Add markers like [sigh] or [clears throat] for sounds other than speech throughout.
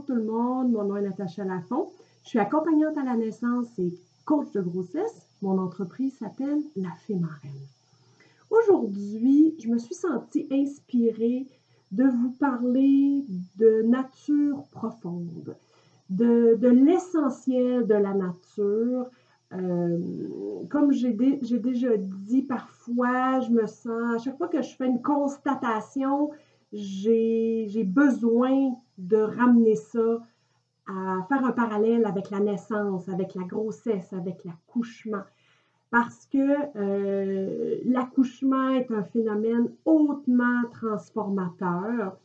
bonjour tout le monde. Mon nom est Natacha Lafont. Je suis accompagnante à la naissance et coach de grossesse. Mon entreprise s'appelle La Fée. Aujourd'hui, je me suis sentie inspirée de vous parler de nature profonde, de, l'essentiel de la nature. Euh, comme j'ai déjà dit parfois, je me sens, à chaque fois que je fais une constatation, j'ai besoin de ramener ça à faire un parallèle avec la naissance, avec la grossesse, avec l'accouchement. Parce que euh, l'accouchement est un phénomène hautement transformateur,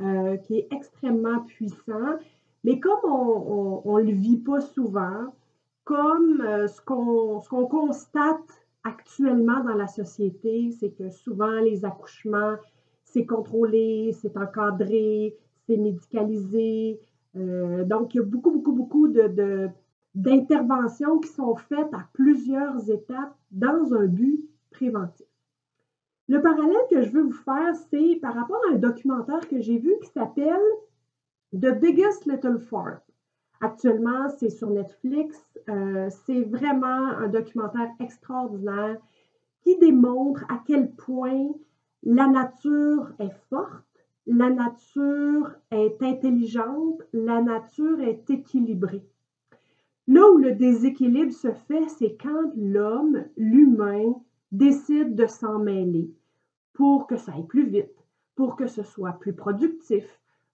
euh, qui est extrêmement puissant. Mais comme on ne le vit pas souvent, comme euh, ce qu'on constate actuellement dans la société, c'est que souvent les accouchements c'est contrôlé, c'est encadré, c'est médicalisé. Euh, donc, il y a beaucoup, beaucoup, beaucoup de, d'interventions qui sont faites à plusieurs étapes dans un but préventif. Le parallèle que je veux vous faire, c'est par rapport à un documentaire que j'ai vu qui s'appelle The Biggest Little Farm. Actuellement, c'est sur Netflix. Euh, c'est vraiment un documentaire extraordinaire qui démontre à quel point la nature est forte, la nature est intelligente, la nature est équilibrée. Là où le déséquilibre se fait, c'est quand l'homme, l'humain, décide de s'en mêler pour que ça aille plus vite, pour que ce soit plus productif,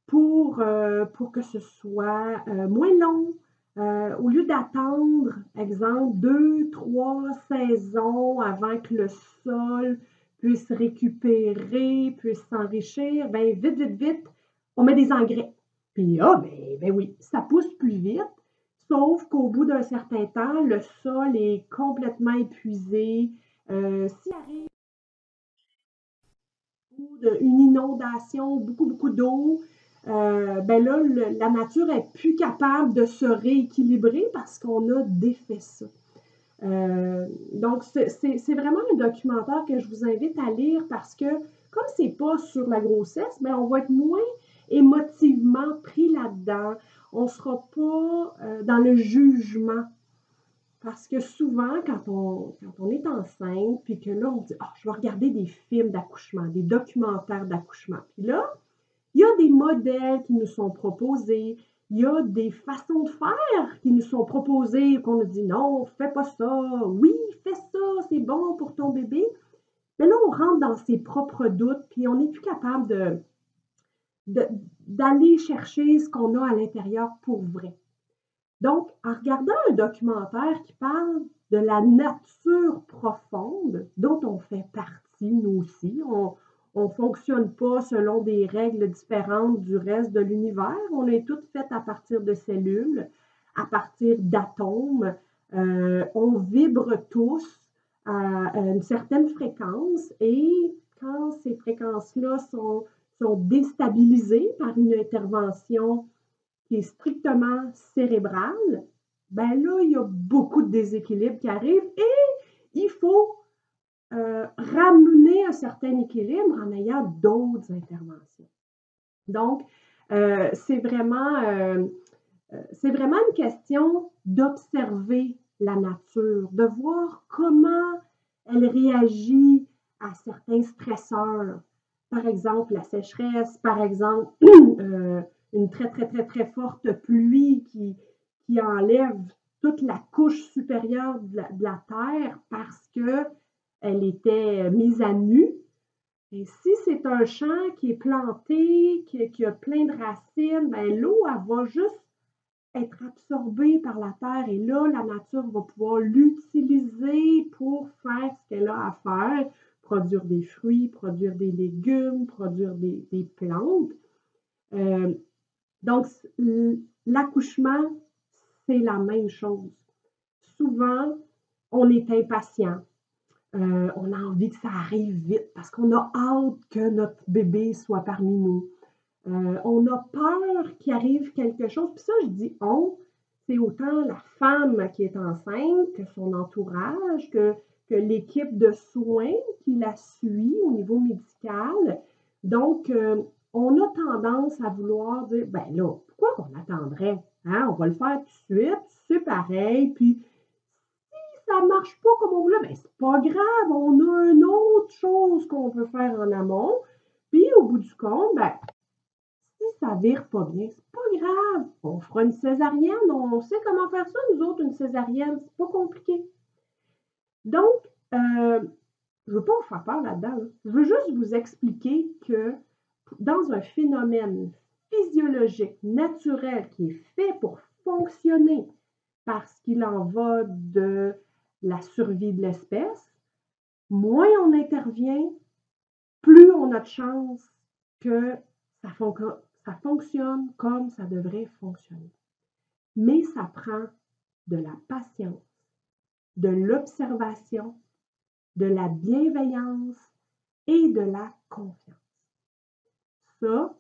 pour, euh, pour que ce soit euh, moins long. Euh, au lieu d'attendre, exemple, deux, trois saisons avant que le sol puisse récupérer, puisse s'enrichir, ben vite, vite, vite, on met des engrais. Puis, ah, ben, ben oui, ça pousse plus vite, sauf qu'au bout d'un certain temps, le sol est complètement épuisé. Euh, S'il arrive une inondation, beaucoup, beaucoup d'eau, euh, ben là, la nature est plus capable de se rééquilibrer parce qu'on a défait ça. Euh, donc, c'est vraiment un documentaire que je vous invite à lire parce que, comme c'est pas sur la grossesse, mais ben, on va être moins émotivement pris là-dedans. On sera pas euh, dans le jugement. Parce que souvent, quand on, quand on est enceinte, puis que là, on dit Ah, je vais regarder des films d'accouchement, des documentaires d'accouchement. Puis là, il y a des modèles qui nous sont proposés, il y a des façons de faire qui nous sont proposées, qu'on nous dit non, fais pas ça, oui, fais ça, c'est bon pour ton bébé. Mais là, on rentre dans ses propres doutes, puis on n'est plus capable d'aller chercher ce qu'on a à l'intérieur pour vrai. Donc, en regardant un documentaire qui parle de la nature profonde dont on fait partie, nous aussi, on, on ne fonctionne pas selon des règles différentes du reste de l'univers. On est toutes faites à partir de cellules, à partir d'atomes. Euh, on vibre tous à une certaine fréquence et quand ces fréquences-là sont, sont déstabilisées par une intervention qui est strictement cérébrale, ben là, il y a beaucoup de déséquilibres qui arrivent et il faut euh, ramener un certain équilibre en ayant d'autres interventions. Donc, euh, c'est vraiment, euh, c'est vraiment une question d'observer la nature, de voir comment elle réagit à certains stresseurs. Par exemple, la sécheresse, par exemple, [clears throat] une très, très, très, très forte pluie qui, qui enlève toute la couche supérieure de la Terre parce que elle était mise à nu. Et si c'est un champ qui est planté, qui, a plein de racines, ben, l'eau, elle va juste être absorbée par la terre et là, la nature va pouvoir l'utiliser pour faire ce qu'elle a à faire, produire des fruits, produire des légumes, produire des, plantes. Euh, donc, l'accouchement, c'est la même chose. Souvent, on est impatient. Euh, on a envie que ça arrive vite parce qu'on a hâte que notre bébé soit parmi nous. Euh, on a peur qu'il arrive quelque chose. Puis ça, je dis on, c'est autant la femme qui est enceinte que son entourage, que, l'équipe de soins qui la suit au niveau médical. Donc, euh, on a tendance à vouloir dire, ben là, pourquoi qu'on attendrait? Hein? On va le faire tout de suite, c'est pareil, puis marche pas comme on voulait, ben c'est pas grave, on a une autre chose qu'on peut faire en amont, puis au bout du compte, ben, si ça vire pas bien, c'est pas grave, on fera une césarienne, on sait comment faire ça, nous autres, une césarienne, c'est pas compliqué. Donc, euh, je veux pas vous faire peur là-dedans. Je veux juste vous expliquer que dans un phénomène physiologique, naturel, qui est fait pour fonctionner parce qu'il en va de la survie de l'espèce, moins on intervient, plus on a de chance que ça, ça fonctionne comme ça devrait fonctionner. Mais ça prend de la patience, de l'observation, de la bienveillance et de la confiance. Ça,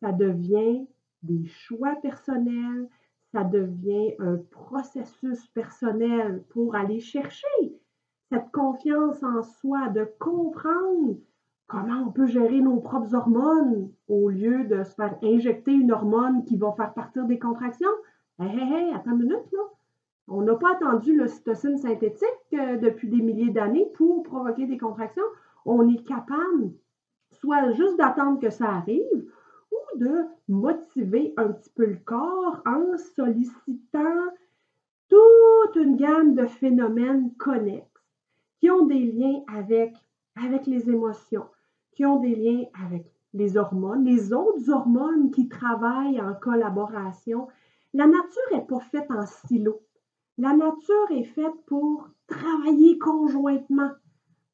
ça devient des choix personnels, ça devient un processus personnel pour aller chercher cette confiance en soi, de comprendre comment on peut gérer nos propres hormones au lieu de se faire injecter une hormone qui va faire partir des contractions. Hé, hé, hé, attends une minute, là. On n'a pas attendu l'ocytocine synthétique euh, depuis des milliers d'années pour provoquer des contractions. On est capable soit juste d'attendre que ça arrive de motiver un petit peu le corps en sollicitant toute une gamme de phénomènes connexes qui ont des liens avec, avec les émotions, qui ont des liens avec les hormones, les autres hormones qui travaillent en collaboration. La nature n'est pas faite en silo. La nature est faite pour travailler conjointement,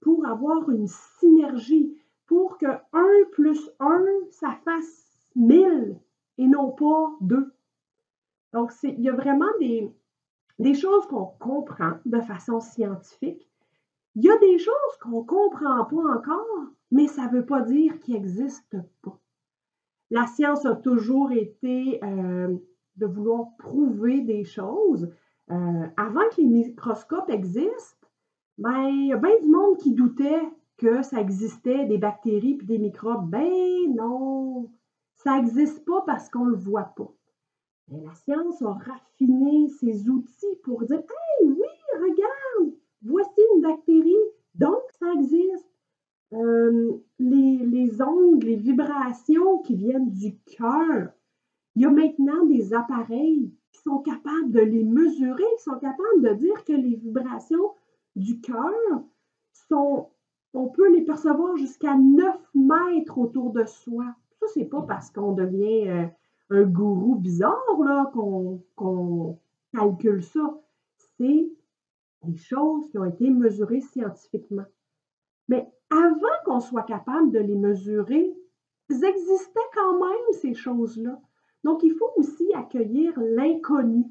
pour avoir une synergie, pour que 1 plus 1, ça fasse 1000 et non pas 2. Donc, il y a vraiment des, des choses qu'on comprend de façon scientifique. Il y a des choses qu'on ne comprend pas encore, mais ça ne veut pas dire qu'ils n'existent pas. La science a toujours été euh, de vouloir prouver des choses, euh, avant que les microscopes existent, ben, il y a bien du monde qui doutait que ça existait des bactéries puis des microbes. Ben non, ça n'existe pas parce qu'on ne le voit pas. Mais la science a raffiné ses outils pour dire Hey, oui, regarde, voici une bactérie, donc ça existe. Euh, les, les ondes, les vibrations qui viennent du cœur. Il y a maintenant des appareils sont capables de les mesurer, qui sont capables de dire que les vibrations du cœur sont, on peut les percevoir jusqu'à 9 mètres autour de soi. Ça, c'est pas parce qu'on devient euh, un gourou bizarre qu'on calcule ça. C'est des choses qui ont été mesurées scientifiquement. Mais avant qu'on soit capable de les mesurer, elles existaient quand même, ces choses-là. Donc, il faut aussi accueillir l'inconnu,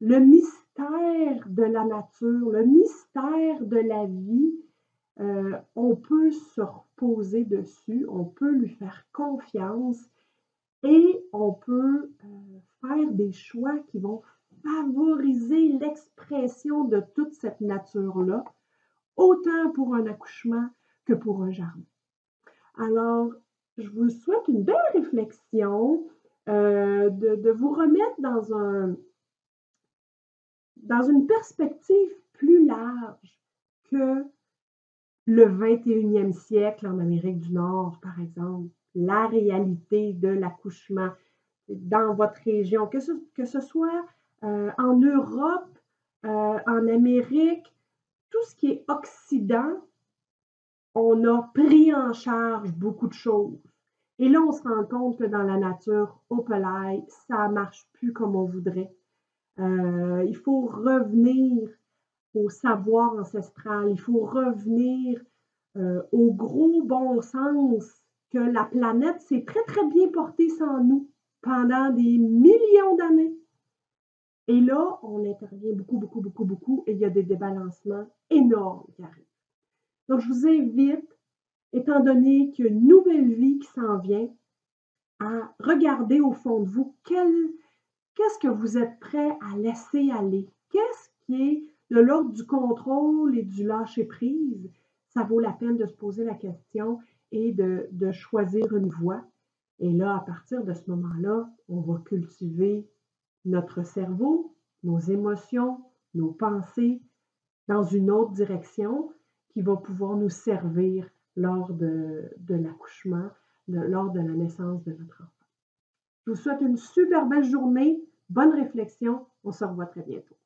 le mystère de la nature, le mystère de la vie. Euh, on peut se reposer dessus, on peut lui faire confiance et on peut euh, faire des choix qui vont favoriser l'expression de toute cette nature-là, autant pour un accouchement que pour un jardin. Alors, je vous souhaite une belle réflexion. Euh, de, vous remettre dans, un, dans une perspective plus large que le 21e siècle en Amérique du Nord, par exemple, la réalité de l'accouchement dans votre région, que ce, que ce soit euh, en Europe, euh, en Amérique, tout ce qui est Occident, on a pris en charge beaucoup de choses. Et là, on se rend compte que dans la nature, au pelay, ça ne marche plus comme on voudrait. Euh, il faut revenir au savoir ancestral, il faut revenir euh, au gros bon sens que la planète s'est très, très bien portée sans nous pendant des millions d'années. Et là, on intervient beaucoup, beaucoup, beaucoup, beaucoup, et il y a des débalancements énormes qui arrivent. Donc, je vous invite étant donné qu'il y a une nouvelle vie qui s'en vient, à regarder au fond de vous qu'est-ce que vous êtes prêt à laisser aller, qu'est-ce qui est de l'ordre du contrôle et du lâcher-prise. Ça vaut la peine de se poser la question et de, choisir une voie. Et là, à partir de ce moment-là, on va cultiver notre cerveau, nos émotions, nos pensées dans une autre direction qui va pouvoir nous servir lors de, l'accouchement, lors de la naissance de notre enfant. Je vous souhaite une super belle journée, bonne réflexion, on se revoit très bientôt.